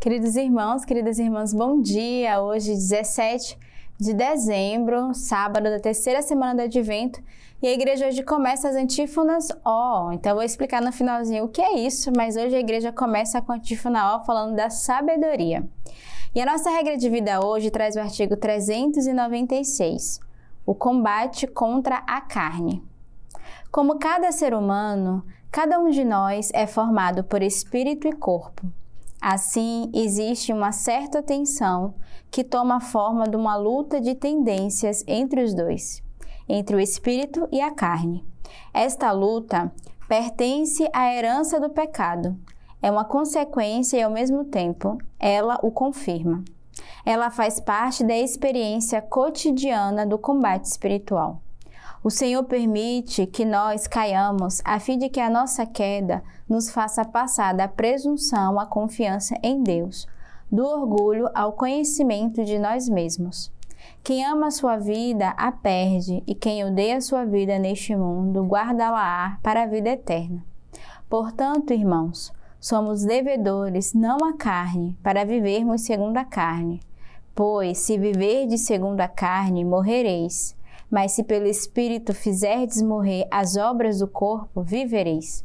Queridos irmãos, queridas irmãs, bom dia! Hoje, 17 de dezembro, sábado da terceira semana do Advento, e a igreja hoje começa as antífonas O. Então, eu vou explicar no finalzinho o que é isso, mas hoje a igreja começa com a antífona O falando da sabedoria. E a nossa regra de vida hoje traz o artigo 396, o combate contra a carne. Como cada ser humano, cada um de nós é formado por espírito e corpo. Assim, existe uma certa tensão que toma a forma de uma luta de tendências entre os dois, entre o espírito e a carne. Esta luta pertence à herança do pecado. É uma consequência e, ao mesmo tempo, ela o confirma. Ela faz parte da experiência cotidiana do combate espiritual. O Senhor permite que nós caiamos a fim de que a nossa queda nos faça passar da presunção à confiança em Deus, do orgulho ao conhecimento de nós mesmos. Quem ama a sua vida a perde, e quem odeia a sua vida neste mundo guarda-la para a vida eterna. Portanto, irmãos, somos devedores não à carne, para vivermos segundo a carne. Pois, se viverdes segundo a carne, morrereis mas se pelo Espírito fizerdes morrer as obras do corpo, vivereis.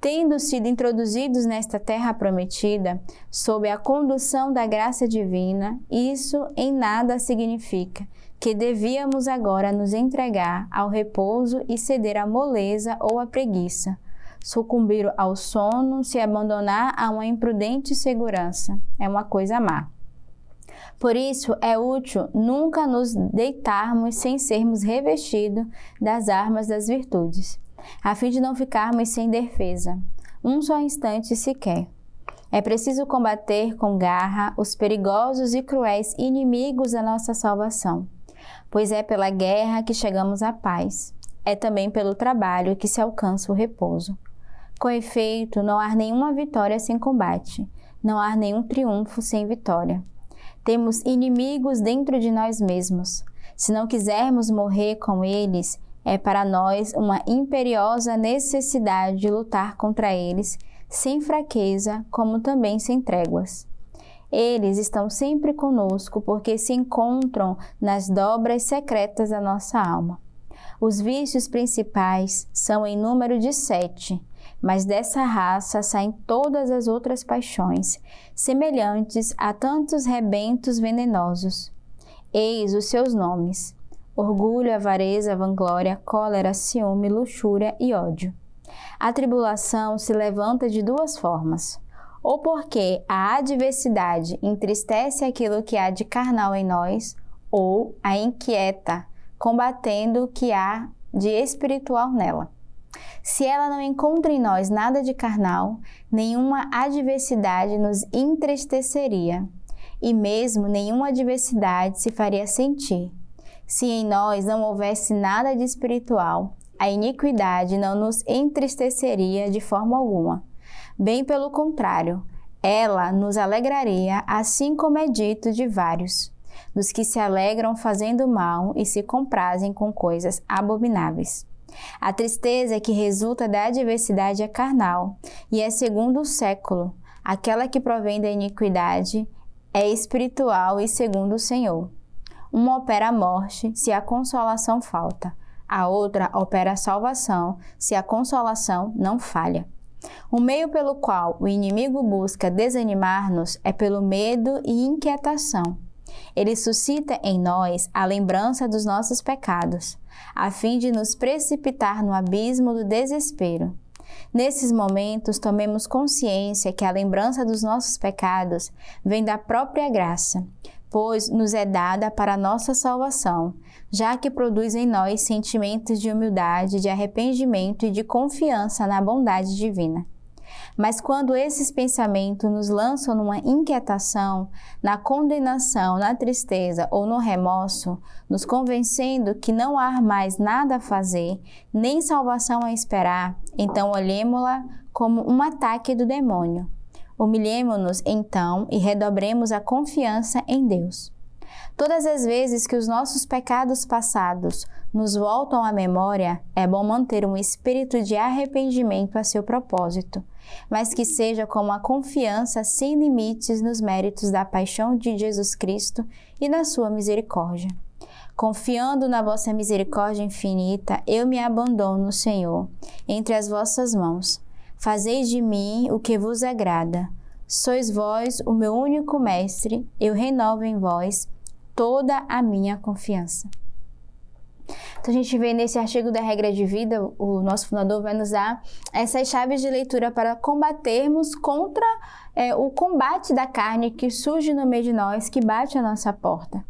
Tendo sido introduzidos nesta terra prometida, sob a condução da graça divina, isso em nada significa que devíamos agora nos entregar ao repouso e ceder à moleza ou à preguiça, sucumbir ao sono, se abandonar a uma imprudente segurança. É uma coisa má. Por isso, é útil nunca nos deitarmos sem sermos revestidos das armas das virtudes, a fim de não ficarmos sem defesa, um só instante sequer. É preciso combater com garra os perigosos e cruéis inimigos da nossa salvação, pois é pela guerra que chegamos à paz, é também pelo trabalho que se alcança o repouso. Com efeito, não há nenhuma vitória sem combate, não há nenhum triunfo sem vitória. Temos inimigos dentro de nós mesmos. Se não quisermos morrer com eles, é para nós uma imperiosa necessidade de lutar contra eles, sem fraqueza, como também sem tréguas. Eles estão sempre conosco porque se encontram nas dobras secretas da nossa alma. Os vícios principais são em número de sete, mas dessa raça saem todas as outras paixões, semelhantes a tantos rebentos venenosos. Eis os seus nomes: orgulho, avareza, vanglória, cólera, ciúme, luxúria e ódio. A tribulação se levanta de duas formas. Ou porque a adversidade entristece aquilo que há de carnal em nós, ou a inquieta, combatendo o que há de espiritual nela. Se ela não encontra em nós nada de carnal, nenhuma adversidade nos entristeceria, e mesmo nenhuma adversidade se faria sentir. Se em nós não houvesse nada de espiritual, a iniquidade não nos entristeceria de forma alguma. Bem pelo contrário, ela nos alegraria, assim como é dito de vários, dos que se alegram fazendo mal e se comprazem com coisas abomináveis. A tristeza que resulta da adversidade é carnal e é segundo o século. Aquela que provém da iniquidade é espiritual e segundo o Senhor. Uma opera a morte se a consolação falta, a outra opera a salvação se a consolação não falha. O meio pelo qual o inimigo busca desanimar-nos é pelo medo e inquietação. Ele suscita em nós a lembrança dos nossos pecados a fim de nos precipitar no abismo do desespero. Nesses momentos, tomemos consciência que a lembrança dos nossos pecados vem da própria graça, pois nos é dada para a nossa salvação, já que produz em nós sentimentos de humildade, de arrependimento e de confiança na bondade divina. Mas quando esses pensamentos nos lançam numa inquietação, na condenação, na tristeza ou no remorso, nos convencendo que não há mais nada a fazer, nem salvação a esperar, então olhemos-la como um ataque do demônio. Humilhemo-nos então e redobremos a confiança em Deus. Todas as vezes que os nossos pecados passados nos voltam à memória, é bom manter um espírito de arrependimento a seu propósito, mas que seja com uma confiança sem limites nos méritos da paixão de Jesus Cristo e na sua misericórdia. Confiando na vossa misericórdia infinita, eu me abandono, Senhor, entre as vossas mãos. Fazeis de mim o que vos agrada. Sois vós o meu único mestre, eu renovo em vós toda a minha confiança. Então, a gente vê nesse artigo da regra de vida, o nosso fundador vai nos dar essas chaves de leitura para combatermos contra é, o combate da carne que surge no meio de nós, que bate a nossa porta.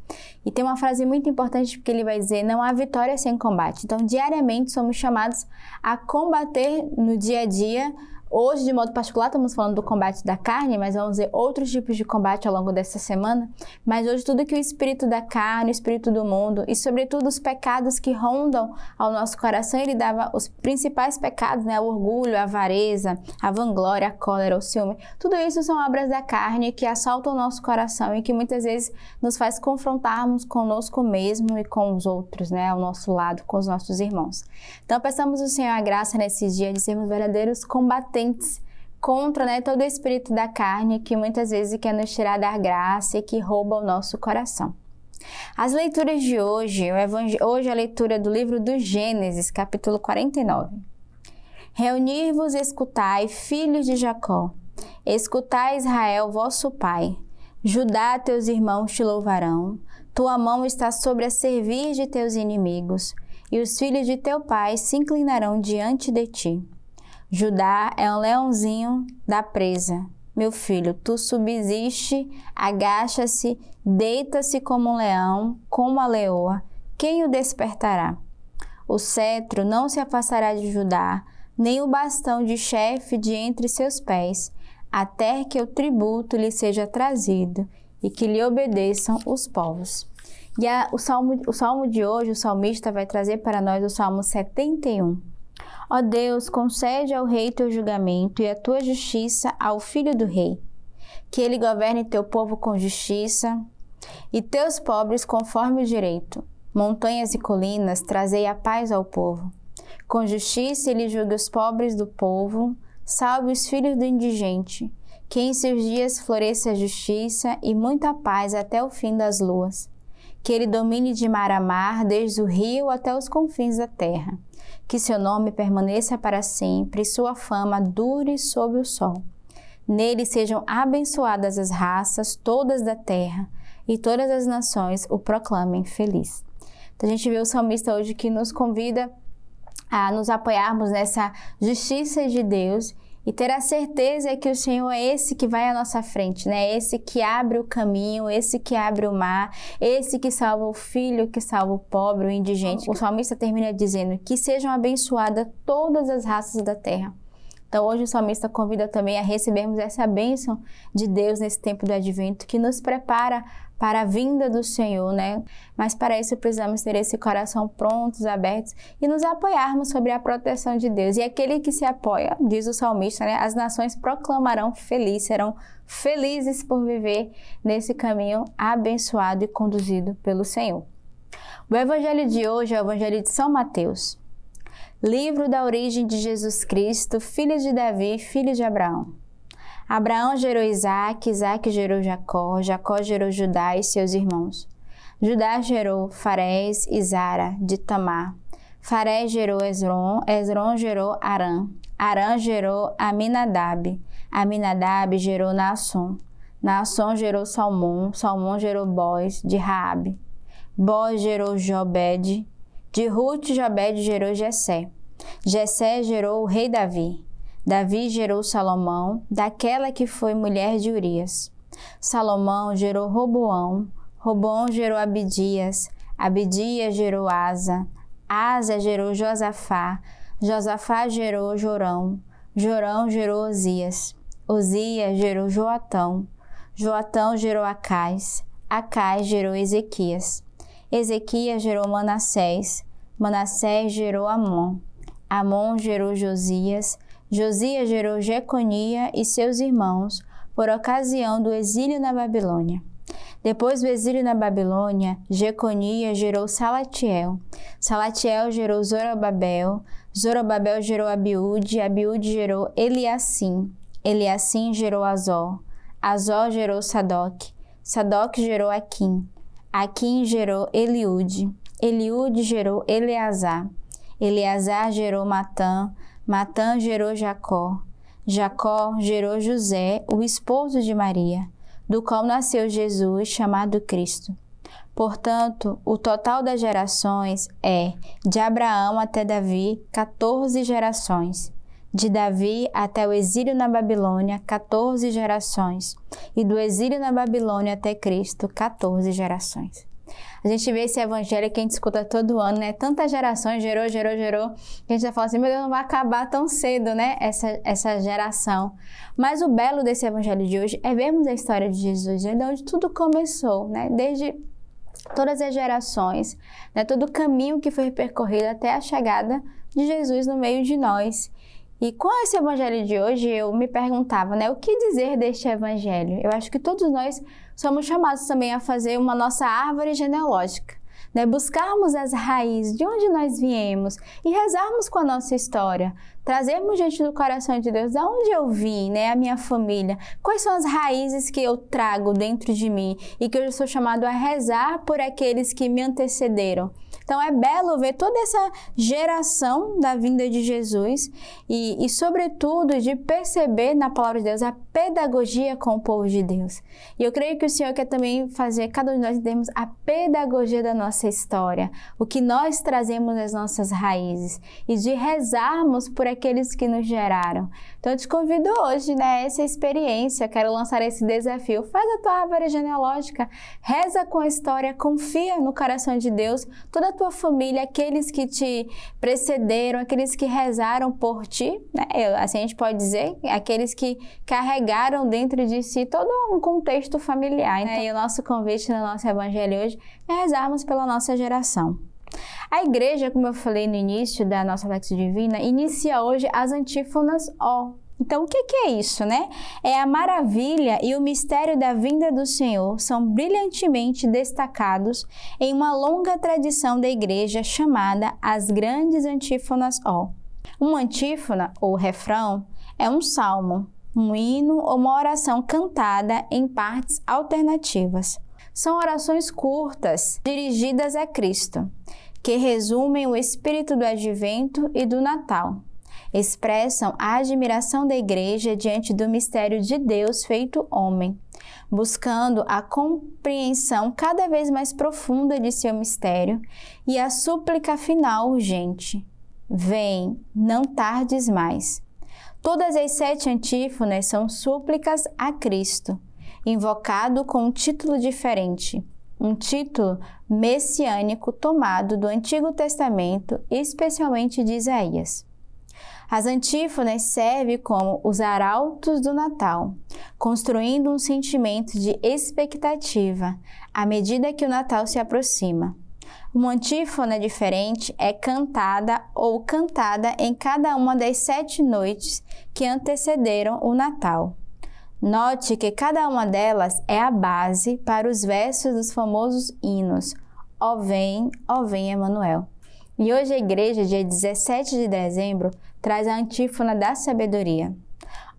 E tem uma frase muito importante porque ele vai dizer: não há vitória sem combate. Então, diariamente somos chamados a combater no dia a dia Hoje, de modo particular, estamos falando do combate da carne, mas vamos ver outros tipos de combate ao longo dessa semana. Mas hoje, tudo que o espírito da carne, o espírito do mundo e, sobretudo, os pecados que rondam ao nosso coração, ele dava os principais pecados, né? O orgulho, a avareza, a vanglória, a cólera, o ciúme. Tudo isso são obras da carne que assaltam o nosso coração e que muitas vezes nos faz confrontarmos conosco mesmo e com os outros, né? Ao nosso lado, com os nossos irmãos. Então, peçamos ao Senhor a graça nesses dias de sermos verdadeiros combatentes contra né, todo o espírito da carne que muitas vezes quer nos tirar da graça e que rouba o nosso coração. As leituras de hoje, hoje a leitura do livro do Gênesis, capítulo 49. Reunir-vos, escutai, filhos de Jacó, escutai Israel, vosso pai. Judá, teus irmãos te louvarão. Tua mão está sobre a servir de teus inimigos, e os filhos de teu pai se inclinarão diante de ti. Judá é um leãozinho da presa. Meu filho, tu subsiste, agacha-se, deita-se como um leão, como a leoa. Quem o despertará? O cetro não se afastará de Judá, nem o bastão de chefe de entre seus pés, até que o tributo lhe seja trazido e que lhe obedeçam os povos. E a, o, salmo, o salmo de hoje, o salmista vai trazer para nós o salmo 71. Ó Deus, concede ao rei teu julgamento e a tua justiça ao filho do rei. Que ele governe teu povo com justiça e teus pobres conforme o direito. Montanhas e colinas, trazei a paz ao povo. Com justiça ele julgue os pobres do povo, salve os filhos do indigente. Que em seus dias floresça a justiça e muita paz até o fim das luas. Que ele domine de mar a mar, desde o rio até os confins da terra que seu nome permaneça para sempre sua fama dure sob o sol. Nele sejam abençoadas as raças todas da terra e todas as nações o proclamem feliz. Então a gente vê o salmista hoje que nos convida a nos apoiarmos nessa justiça de Deus e ter a certeza que o Senhor é esse que vai à nossa frente, né? Esse que abre o caminho, esse que abre o mar, esse que salva o filho, que salva o pobre, o indigente. O salmista termina dizendo que sejam abençoadas todas as raças da terra. Então, hoje o salmista convida também a recebermos essa bênção de Deus nesse tempo do advento, que nos prepara para a vinda do Senhor, né? Mas para isso precisamos ter esse coração prontos, abertos e nos apoiarmos sobre a proteção de Deus. E aquele que se apoia, diz o salmista, né? As nações proclamarão feliz, serão felizes por viver nesse caminho abençoado e conduzido pelo Senhor. O evangelho de hoje é o evangelho de São Mateus. Livro da origem de Jesus Cristo, filho de Davi, filho de Abraão. Abraão gerou Isaac, Isaac gerou Jacó, Jacó gerou Judá e seus irmãos. Judá gerou Farés e Zara, de Tamar. Farés gerou Esron, Esron gerou Arã. Arã gerou Aminadab. Aminadab gerou Naasson. Naasson gerou Salmão, Salmão gerou Boz, de Raabe. Boz gerou Jobed. De Ruth, Jobed gerou Jessé. Jessé gerou o rei Davi. Davi gerou Salomão, daquela que foi mulher de Urias. Salomão gerou Roboão, Roboão gerou Abidias, Abidias gerou Asa, Asa gerou Josafá, Josafá gerou Jorão, Jorão gerou Osias, Osias gerou Joatão, Joatão gerou Acais, Acais gerou Ezequias, Ezequias gerou Manassés, Manassés gerou Amon, Amon gerou Josias, Josias gerou Jeconia e seus irmãos por ocasião do exílio na Babilônia. Depois do exílio na Babilônia, Jeconia gerou Salatiel. Salatiel gerou Zorobabel. Zorobabel gerou Abiúde. Abiúde gerou Eliassim. Eliassim gerou Azó. Azó gerou Sadoc. Sadoc gerou Aquim. Aquim gerou Eliúde. Eliúde gerou Eleazar. Eleazar gerou Matã. Matã gerou Jacó. Jacó gerou José, o esposo de Maria do qual nasceu Jesus, chamado Cristo. Portanto, o total das gerações é de Abraão até Davi, 14 gerações. De Davi até o exílio na Babilônia, 14 gerações. E do exílio na Babilônia até Cristo, 14 gerações. A gente vê esse evangelho que a gente escuta todo ano, né? Tantas gerações, gerou, gerou, gerou. A gente já fala assim, meu Deus, não vai acabar tão cedo, né? Essa, essa geração. Mas o belo desse evangelho de hoje é vermos a história de Jesus, né? de onde tudo começou, né? Desde todas as gerações, né? todo o caminho que foi percorrido até a chegada de Jesus no meio de nós. E com esse evangelho de hoje, eu me perguntava, né, o que dizer deste evangelho? Eu acho que todos nós somos chamados também a fazer uma nossa árvore genealógica. Né, buscarmos as raízes de onde nós viemos e rezarmos com a nossa história, trazermos diante do coração de Deus de onde eu vim, né, a minha família, quais são as raízes que eu trago dentro de mim e que eu sou chamado a rezar por aqueles que me antecederam. Então é belo ver toda essa geração da vinda de Jesus e, e, sobretudo, de perceber na palavra de Deus a pedagogia com o povo de Deus. E eu creio que o Senhor quer também fazer cada um de nós termos a pedagogia da nossa história, o que nós trazemos nas nossas raízes e de rezarmos por aqueles que nos geraram. Então eu te convido hoje, né, essa experiência, quero lançar esse desafio. Faz a tua árvore genealógica, reza com a história, confia no coração de Deus, toda a tua família, aqueles que te precederam, aqueles que rezaram por ti, né? Assim a gente pode dizer, aqueles que carregaram dentro de si todo um contexto familiar. Então, e o nosso convite no nosso evangelho hoje é rezarmos pela nossa geração. A igreja, como eu falei no início da nossa Lexo Divina, inicia hoje as antífonas O. Então, o que, é isso, né? É a maravilha e o mistério da vinda do Senhor são brilhantemente destacados em uma longa tradição da igreja chamada as Grandes Antífonas O. Uma antífona, ou refrão, é um salmo, um hino ou uma oração cantada em partes alternativas. São orações curtas, dirigidas a Cristo, que resumem o espírito do advento e do Natal. Expressam a admiração da Igreja diante do mistério de Deus feito homem, buscando a compreensão cada vez mais profunda de seu mistério e a súplica final urgente: Vem, não tardes mais. Todas as sete antífonas são súplicas a Cristo, invocado com um título diferente, um título messiânico tomado do Antigo Testamento, especialmente de Isaías. As antífonas servem como os arautos do Natal, construindo um sentimento de expectativa à medida que o Natal se aproxima. Uma antífona diferente é cantada ou cantada em cada uma das sete noites que antecederam o Natal. Note que cada uma delas é a base para os versos dos famosos hinos Ó vem, ó vem Emanuel. E hoje a igreja, dia 17 de dezembro, traz a antífona da sabedoria.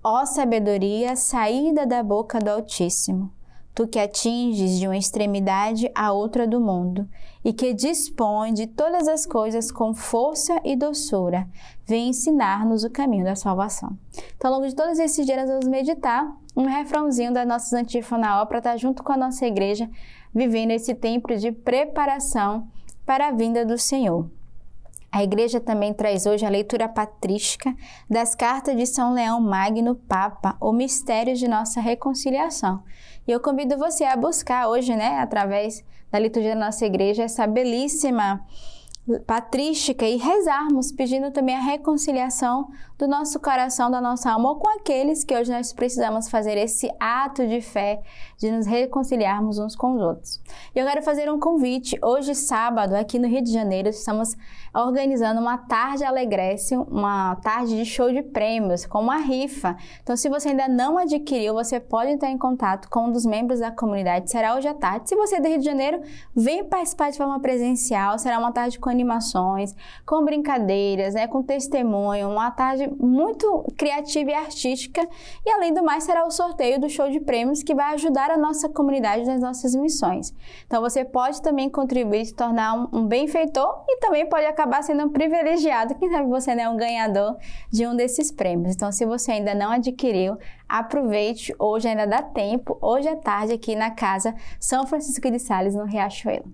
Ó sabedoria, saída da boca do Altíssimo, tu que atinges de uma extremidade à outra do mundo e que dispõe de todas as coisas com força e doçura, vem ensinar-nos o caminho da salvação. Então, ao longo de todos esses dias, vamos meditar um refrãozinho da nossa antífona para estar junto com a nossa igreja, vivendo esse tempo de preparação para a vinda do Senhor. A igreja também traz hoje a leitura patrística das cartas de São Leão Magno Papa, o mistério de nossa reconciliação. E eu convido você a buscar hoje, né, através da liturgia da nossa igreja, essa belíssima patrística e rezarmos, pedindo também a reconciliação do nosso coração, da nossa alma, com aqueles que hoje nós precisamos fazer esse ato de fé, de nos reconciliarmos uns com os outros. E eu quero fazer um convite. Hoje, sábado, aqui no Rio de Janeiro, estamos organizando uma tarde alegrece, uma tarde de show de prêmios, com uma rifa. Então, se você ainda não adquiriu, você pode entrar em contato com um dos membros da comunidade. Será hoje à tarde. Se você é do Rio de Janeiro, vem participar de forma presencial. Será uma tarde com animações, com brincadeiras, né, com testemunho, uma tarde muito criativa e artística. E além do mais, será o sorteio do show de prêmios que vai ajudar a nossa comunidade nas nossas missões. Então você pode também contribuir, se tornar um, um benfeitor e também pode acabar sendo um privilegiado. Quem sabe você não é um ganhador de um desses prêmios. Então, se você ainda não adquiriu, aproveite, hoje ainda dá tempo, hoje é tarde aqui na casa São Francisco de Sales, no Riachuelo.